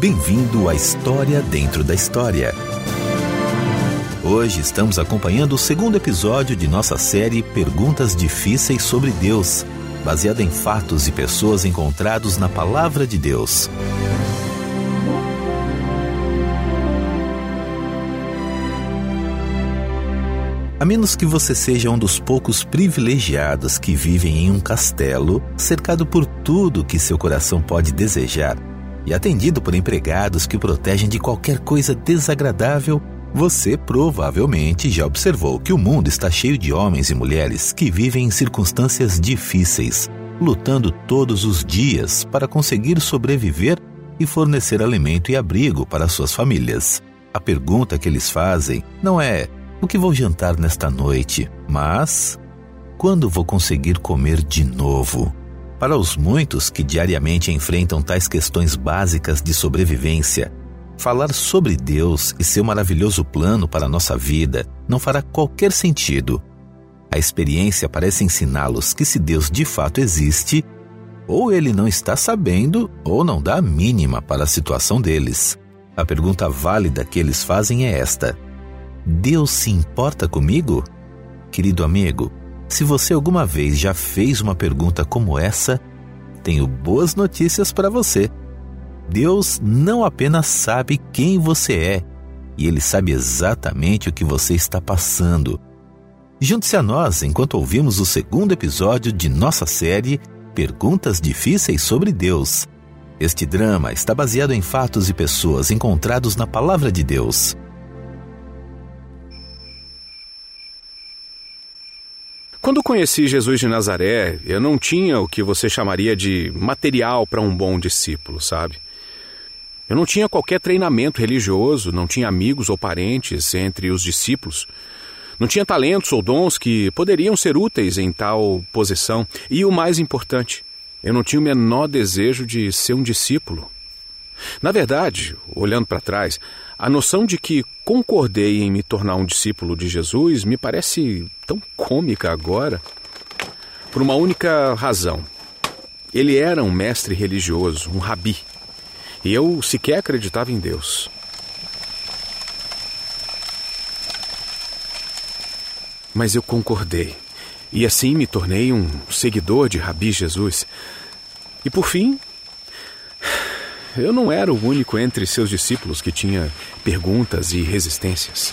Bem-vindo à História Dentro da História. Hoje estamos acompanhando o segundo episódio de nossa série Perguntas Difíceis sobre Deus, baseada em fatos e pessoas encontrados na Palavra de Deus. A menos que você seja um dos poucos privilegiados que vivem em um castelo, cercado por tudo que seu coração pode desejar, e atendido por empregados que o protegem de qualquer coisa desagradável, você provavelmente já observou que o mundo está cheio de homens e mulheres que vivem em circunstâncias difíceis, lutando todos os dias para conseguir sobreviver e fornecer alimento e abrigo para suas famílias. A pergunta que eles fazem não é o que vou jantar nesta noite, mas quando vou conseguir comer de novo? Para os muitos que diariamente enfrentam tais questões básicas de sobrevivência, falar sobre Deus e seu maravilhoso plano para a nossa vida não fará qualquer sentido. A experiência parece ensiná-los que se Deus de fato existe, ou ele não está sabendo ou não dá a mínima para a situação deles. A pergunta válida que eles fazem é esta: Deus se importa comigo? Querido amigo, se você alguma vez já fez uma pergunta como essa, tenho boas notícias para você. Deus não apenas sabe quem você é, e Ele sabe exatamente o que você está passando. Junte-se a nós enquanto ouvimos o segundo episódio de nossa série Perguntas Difíceis sobre Deus. Este drama está baseado em fatos e pessoas encontrados na Palavra de Deus. Quando conheci Jesus de Nazaré, eu não tinha o que você chamaria de material para um bom discípulo, sabe? Eu não tinha qualquer treinamento religioso, não tinha amigos ou parentes entre os discípulos. Não tinha talentos ou dons que poderiam ser úteis em tal posição. E o mais importante, eu não tinha o menor desejo de ser um discípulo. Na verdade, olhando para trás, a noção de que concordei em me tornar um discípulo de Jesus me parece tão cômica agora. Por uma única razão. Ele era um mestre religioso, um rabi. E eu sequer acreditava em Deus. Mas eu concordei. E assim me tornei um seguidor de Rabi Jesus. E por fim, eu não era o único entre seus discípulos que tinha perguntas e resistências.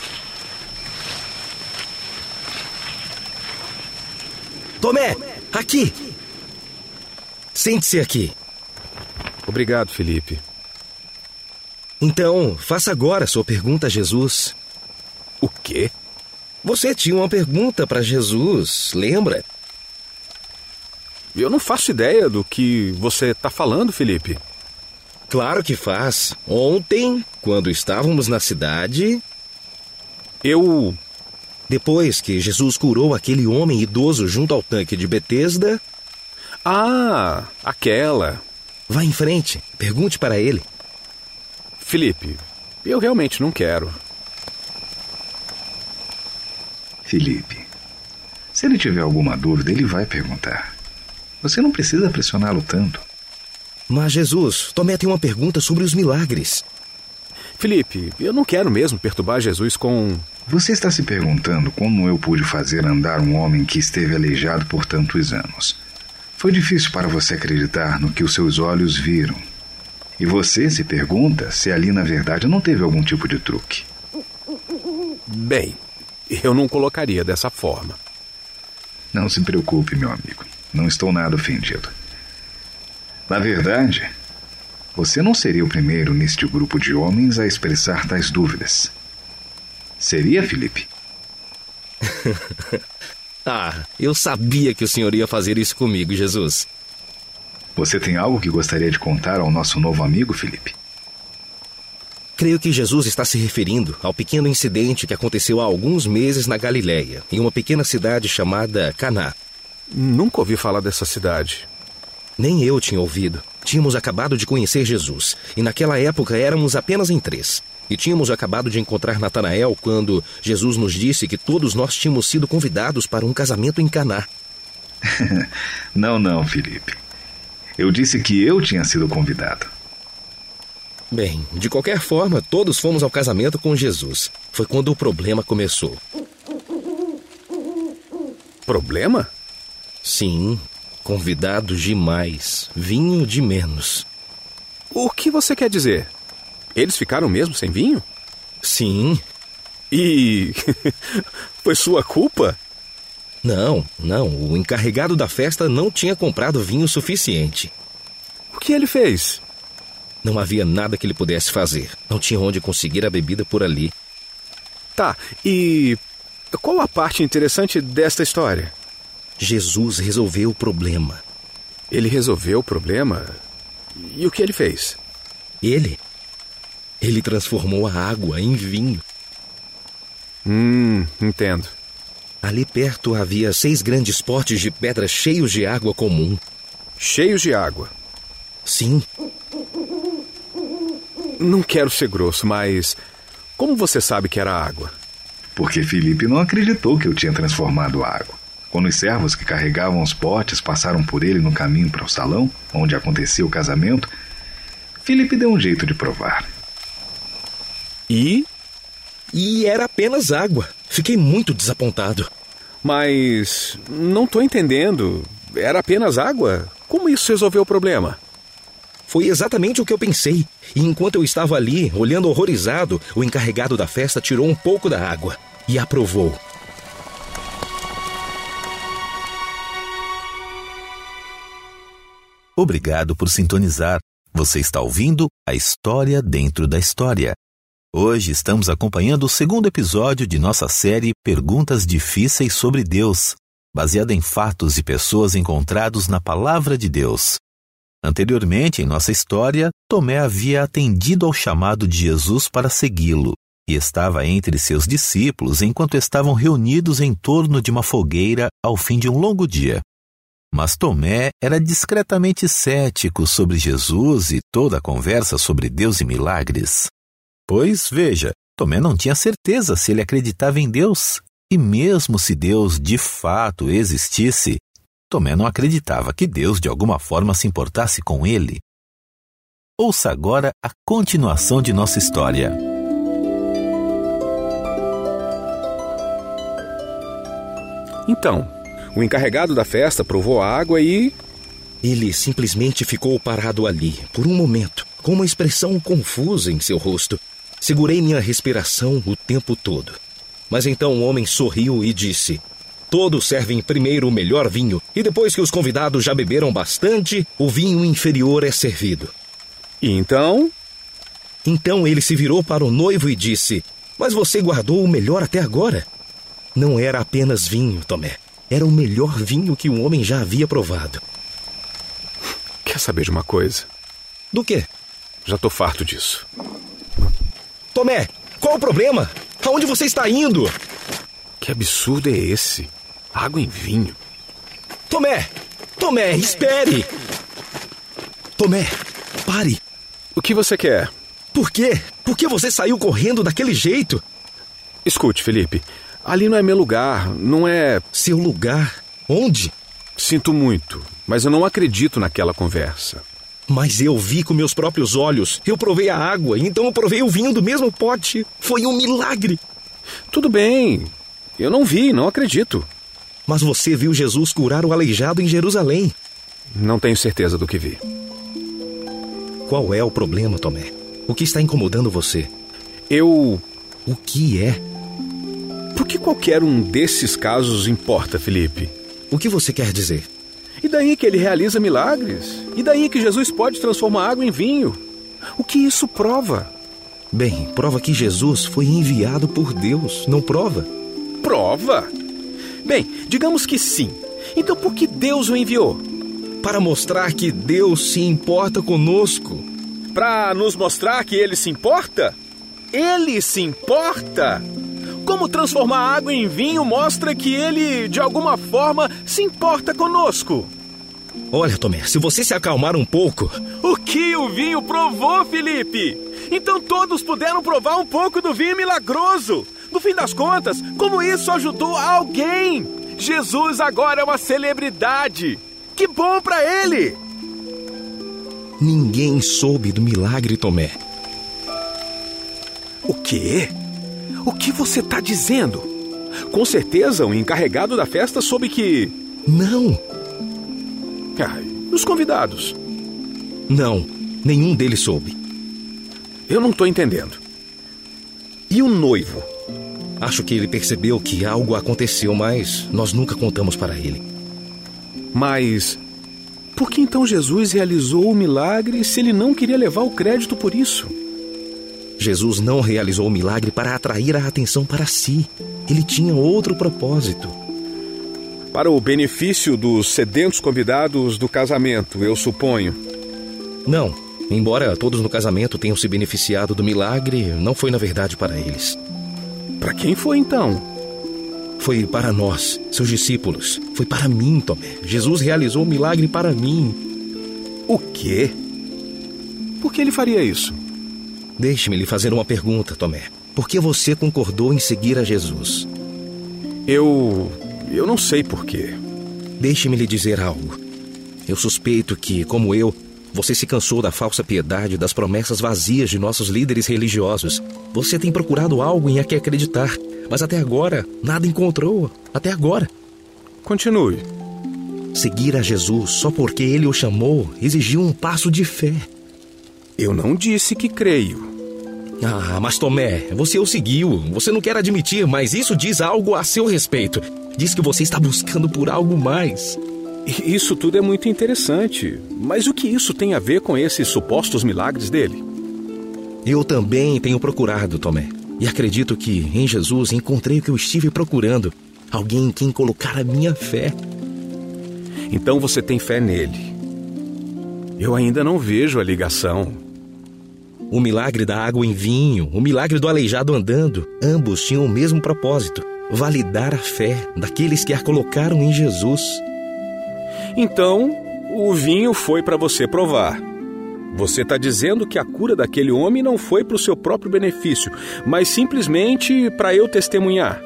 Tomé, aqui! Sente-se aqui. Obrigado, Felipe. Então, faça agora sua pergunta a Jesus. O quê? Você tinha uma pergunta para Jesus, lembra? Eu não faço ideia do que você está falando, Felipe. Claro que faz. Ontem, quando estávamos na cidade. Eu. Depois que Jesus curou aquele homem idoso junto ao tanque de Betesda. Ah, aquela. Vá em frente, pergunte para ele. Felipe, eu realmente não quero. Felipe, se ele tiver alguma dúvida, ele vai perguntar. Você não precisa pressioná-lo tanto. Mas Jesus, Tomé tem uma pergunta sobre os milagres. Felipe, eu não quero mesmo perturbar Jesus com. Você está se perguntando como eu pude fazer andar um homem que esteve aleijado por tantos anos. Foi difícil para você acreditar no que os seus olhos viram. E você se pergunta se ali na verdade não teve algum tipo de truque. Bem, eu não colocaria dessa forma. Não se preocupe, meu amigo. Não estou nada ofendido. Na verdade, você não seria o primeiro neste grupo de homens a expressar tais dúvidas. Seria, Felipe? ah, eu sabia que o senhor ia fazer isso comigo, Jesus. Você tem algo que gostaria de contar ao nosso novo amigo, Felipe? Creio que Jesus está se referindo ao pequeno incidente que aconteceu há alguns meses na Galiléia, em uma pequena cidade chamada Caná. Nunca ouvi falar dessa cidade. Nem eu tinha ouvido. Tínhamos acabado de conhecer Jesus, e naquela época éramos apenas em três. E tínhamos acabado de encontrar Natanael quando Jesus nos disse que todos nós tínhamos sido convidados para um casamento em Caná. não, não, Felipe. Eu disse que eu tinha sido convidado. Bem, de qualquer forma, todos fomos ao casamento com Jesus. Foi quando o problema começou. Problema? Sim, convidados demais, vinho de menos. O que você quer dizer? Eles ficaram mesmo sem vinho? Sim. E. foi sua culpa? Não, não. O encarregado da festa não tinha comprado vinho suficiente. O que ele fez? Não havia nada que ele pudesse fazer. Não tinha onde conseguir a bebida por ali. Tá, e. Qual a parte interessante desta história? Jesus resolveu o problema. Ele resolveu o problema? E o que ele fez? Ele? Ele transformou a água em vinho. Hum, entendo. Ali perto havia seis grandes potes de pedra cheios de água comum. Cheios de água? Sim. Não quero ser grosso, mas. Como você sabe que era água? Porque Felipe não acreditou que eu tinha transformado a água. Quando os servos que carregavam os potes passaram por ele no caminho para o salão, onde acontecia o casamento, Felipe deu um jeito de provar. E? E era apenas água. Fiquei muito desapontado. Mas. Não estou entendendo. Era apenas água? Como isso resolveu o problema? Foi exatamente o que eu pensei. E enquanto eu estava ali, olhando horrorizado, o encarregado da festa tirou um pouco da água e aprovou. Obrigado por sintonizar. Você está ouvindo a história dentro da história. Hoje estamos acompanhando o segundo episódio de nossa série Perguntas Difíceis sobre Deus, baseada em fatos e pessoas encontrados na Palavra de Deus. Anteriormente, em nossa história, Tomé havia atendido ao chamado de Jesus para segui-lo e estava entre seus discípulos enquanto estavam reunidos em torno de uma fogueira ao fim de um longo dia. Mas Tomé era discretamente cético sobre Jesus e toda a conversa sobre Deus e milagres. Pois, veja, Tomé não tinha certeza se ele acreditava em Deus. E mesmo se Deus de fato existisse, Tomé não acreditava que Deus de alguma forma se importasse com ele. Ouça agora a continuação de nossa história. Então, o encarregado da festa provou a água e. Ele simplesmente ficou parado ali, por um momento, com uma expressão confusa em seu rosto. Segurei minha respiração o tempo todo. Mas então o homem sorriu e disse: Todos servem primeiro o melhor vinho, e depois que os convidados já beberam bastante, o vinho inferior é servido. E então? Então ele se virou para o noivo e disse: Mas você guardou o melhor até agora? Não era apenas vinho, Tomé. Era o melhor vinho que o homem já havia provado. Quer saber de uma coisa? Do quê? Já tô farto disso. Tomé, qual o problema? Aonde você está indo? Que absurdo é esse? Água em vinho. Tomé! Tomé, espere! Tomé, pare! O que você quer? Por quê? Por que você saiu correndo daquele jeito? Escute, Felipe. Ali não é meu lugar, não é. Seu lugar? Onde? Sinto muito, mas eu não acredito naquela conversa. Mas eu vi com meus próprios olhos. Eu provei a água, então eu provei o vinho do mesmo pote. Foi um milagre. Tudo bem. Eu não vi, não acredito. Mas você viu Jesus curar o aleijado em Jerusalém. Não tenho certeza do que vi. Qual é o problema, Tomé? O que está incomodando você? Eu. O que é? Por que qualquer um desses casos importa, Felipe? O que você quer dizer? E daí que ele realiza milagres? E daí que Jesus pode transformar água em vinho? O que isso prova? Bem, prova que Jesus foi enviado por Deus, não prova? Prova? Bem, digamos que sim. Então por que Deus o enviou? Para mostrar que Deus se importa conosco. Para nos mostrar que ele se importa? Ele se importa? Como transformar água em vinho mostra que ele, de alguma forma, se importa conosco. Olha, Tomé, se você se acalmar um pouco. O que o vinho provou, Felipe? Então todos puderam provar um pouco do vinho milagroso. No fim das contas, como isso ajudou alguém? Jesus agora é uma celebridade. Que bom para ele! Ninguém soube do milagre, Tomé. O quê? O que você está dizendo? Com certeza o encarregado da festa soube que. Não! Ai, os convidados? Não, nenhum deles soube. Eu não estou entendendo. E o noivo? Acho que ele percebeu que algo aconteceu, mas nós nunca contamos para ele. Mas por que então Jesus realizou o milagre se ele não queria levar o crédito por isso? Jesus não realizou o milagre para atrair a atenção para si. Ele tinha outro propósito. Para o benefício dos sedentos convidados do casamento, eu suponho. Não. Embora todos no casamento tenham se beneficiado do milagre, não foi na verdade para eles. Para quem foi então? Foi para nós, seus discípulos. Foi para mim, Tomé. Jesus realizou o milagre para mim. O quê? Por que ele faria isso? Deixe-me lhe fazer uma pergunta, Tomé. Por que você concordou em seguir a Jesus? Eu. Eu não sei por quê. Deixe-me lhe dizer algo. Eu suspeito que, como eu, você se cansou da falsa piedade e das promessas vazias de nossos líderes religiosos. Você tem procurado algo em a que acreditar, mas até agora nada encontrou. Até agora. Continue. Seguir a Jesus só porque ele o chamou exigiu um passo de fé. Eu não disse que creio. Ah, mas Tomé, você o seguiu. Você não quer admitir, mas isso diz algo a seu respeito. Diz que você está buscando por algo mais. Isso tudo é muito interessante. Mas o que isso tem a ver com esses supostos milagres dele? Eu também tenho procurado, Tomé. E acredito que em Jesus encontrei o que eu estive procurando. Alguém em quem colocar a minha fé. Então você tem fé nele. Eu ainda não vejo a ligação. O milagre da água em vinho, o milagre do aleijado andando, ambos tinham o mesmo propósito: validar a fé daqueles que a colocaram em Jesus. Então, o vinho foi para você provar. Você está dizendo que a cura daquele homem não foi para o seu próprio benefício, mas simplesmente para eu testemunhar.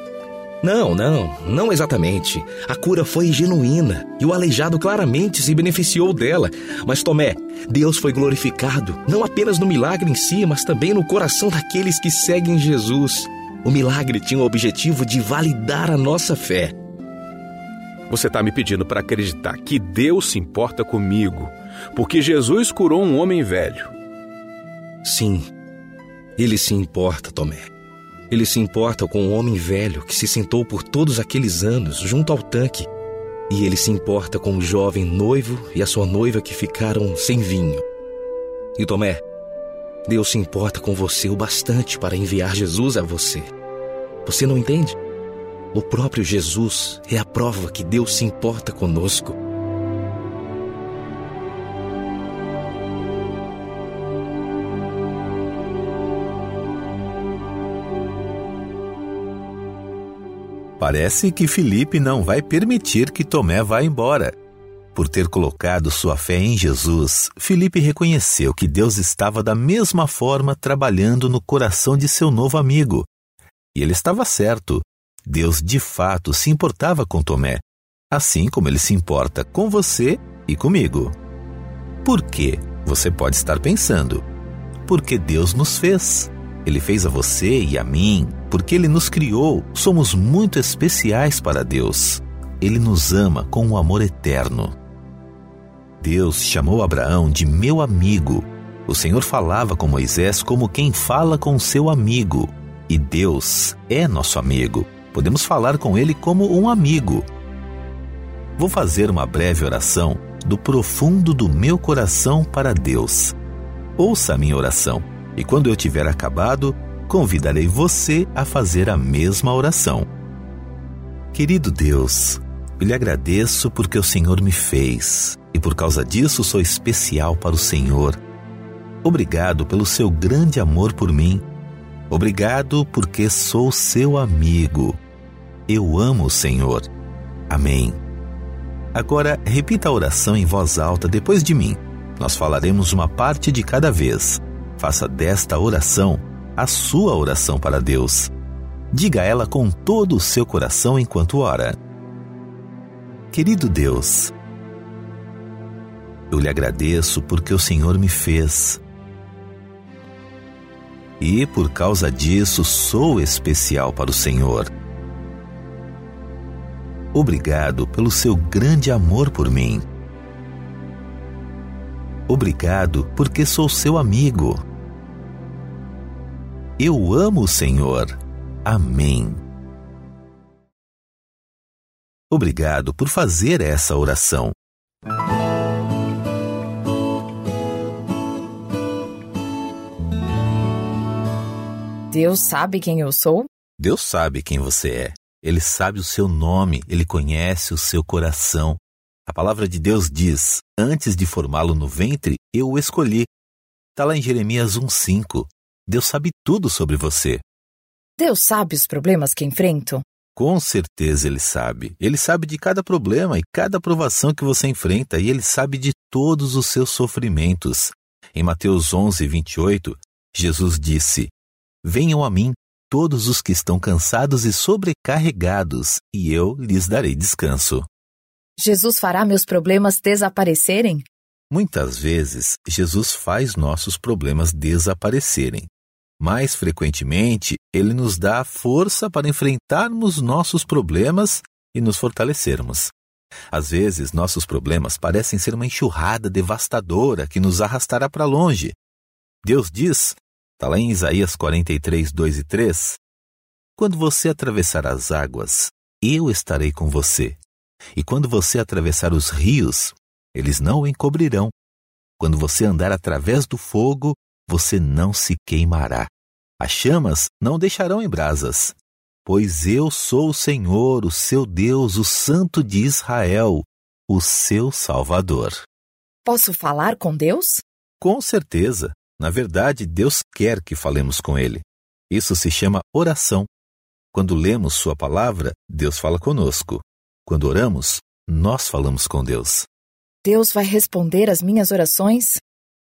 Não, não, não exatamente. A cura foi genuína e o aleijado claramente se beneficiou dela. Mas Tomé, Deus foi glorificado não apenas no milagre em si, mas também no coração daqueles que seguem Jesus. O milagre tinha o objetivo de validar a nossa fé. Você está me pedindo para acreditar que Deus se importa comigo, porque Jesus curou um homem velho. Sim, ele se importa, Tomé. Ele se importa com o homem velho que se sentou por todos aqueles anos junto ao tanque. E ele se importa com o jovem noivo e a sua noiva que ficaram sem vinho. E Tomé, Deus se importa com você o bastante para enviar Jesus a você. Você não entende? O próprio Jesus é a prova que Deus se importa conosco. Parece que Felipe não vai permitir que Tomé vá embora. Por ter colocado sua fé em Jesus, Felipe reconheceu que Deus estava da mesma forma trabalhando no coração de seu novo amigo. E ele estava certo. Deus de fato se importava com Tomé, assim como ele se importa com você e comigo. Por quê? Você pode estar pensando. Porque Deus nos fez. Ele fez a você e a mim, porque Ele nos criou. Somos muito especiais para Deus. Ele nos ama com um amor eterno. Deus chamou Abraão de meu amigo. O Senhor falava com Moisés como quem fala com seu amigo. E Deus é nosso amigo. Podemos falar com Ele como um amigo. Vou fazer uma breve oração do profundo do meu coração para Deus. Ouça a minha oração e quando eu tiver acabado, convidarei você a fazer a mesma oração. Querido Deus, eu lhe agradeço porque o Senhor me fez e por causa disso sou especial para o Senhor. Obrigado pelo seu grande amor por mim. Obrigado porque sou seu amigo. Eu amo o Senhor. Amém. Agora repita a oração em voz alta depois de mim. Nós falaremos uma parte de cada vez. Faça desta oração a sua oração para Deus. Diga ela com todo o seu coração enquanto ora. Querido Deus, eu lhe agradeço porque o Senhor me fez. e por causa disso sou especial para o Senhor. Obrigado pelo seu grande amor por mim. Obrigado porque sou seu amigo. Eu amo o Senhor. Amém. Obrigado por fazer essa oração. Deus sabe quem eu sou? Deus sabe quem você é. Ele sabe o seu nome, ele conhece o seu coração. A palavra de Deus diz: Antes de formá-lo no ventre, eu o escolhi. Está lá em Jeremias 1,5. Deus sabe tudo sobre você. Deus sabe os problemas que enfrento? Com certeza ele sabe. Ele sabe de cada problema e cada provação que você enfrenta e ele sabe de todos os seus sofrimentos. Em Mateus 11, 28, Jesus disse: Venham a mim todos os que estão cansados e sobrecarregados, e eu lhes darei descanso. Jesus fará meus problemas desaparecerem? Muitas vezes, Jesus faz nossos problemas desaparecerem. Mais frequentemente, ele nos dá a força para enfrentarmos nossos problemas e nos fortalecermos. Às vezes, nossos problemas parecem ser uma enxurrada devastadora que nos arrastará para longe. Deus diz Está lá em Isaías 43, 2 e 3. Quando você atravessar as águas, eu estarei com você. E quando você atravessar os rios, eles não o encobrirão. Quando você andar através do fogo, você não se queimará. As chamas não deixarão em brasas. Pois eu sou o Senhor, o seu Deus, o Santo de Israel, o seu Salvador. Posso falar com Deus? Com certeza. Na verdade, Deus quer que falemos com Ele. Isso se chama oração. Quando lemos Sua palavra, Deus fala conosco. Quando oramos, nós falamos com Deus. Deus vai responder às minhas orações?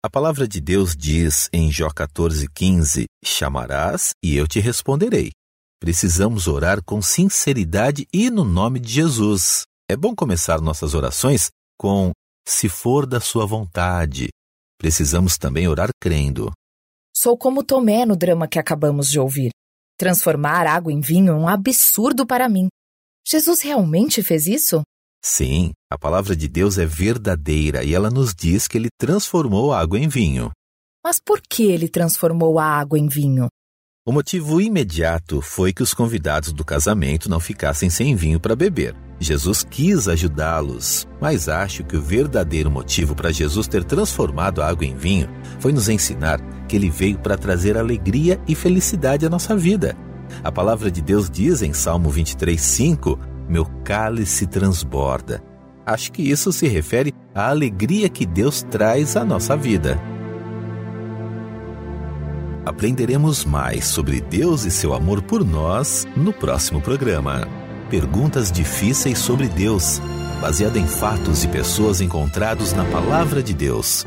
A palavra de Deus diz em Jó 14,15: Chamarás e eu te responderei. Precisamos orar com sinceridade e no nome de Jesus. É bom começar nossas orações com se for da sua vontade, Precisamos também orar crendo. Sou como Tomé no drama que acabamos de ouvir. Transformar água em vinho é um absurdo para mim. Jesus realmente fez isso? Sim, a palavra de Deus é verdadeira e ela nos diz que ele transformou a água em vinho. Mas por que ele transformou a água em vinho? O motivo imediato foi que os convidados do casamento não ficassem sem vinho para beber. Jesus quis ajudá-los, mas acho que o verdadeiro motivo para Jesus ter transformado a água em vinho foi nos ensinar que ele veio para trazer alegria e felicidade à nossa vida. A palavra de Deus diz em Salmo 23:5: "Meu cálice transborda". Acho que isso se refere à alegria que Deus traz à nossa vida aprenderemos mais sobre Deus e seu amor por nós no próximo programa. Perguntas difíceis sobre Deus, baseada em fatos e pessoas encontrados na Palavra de Deus.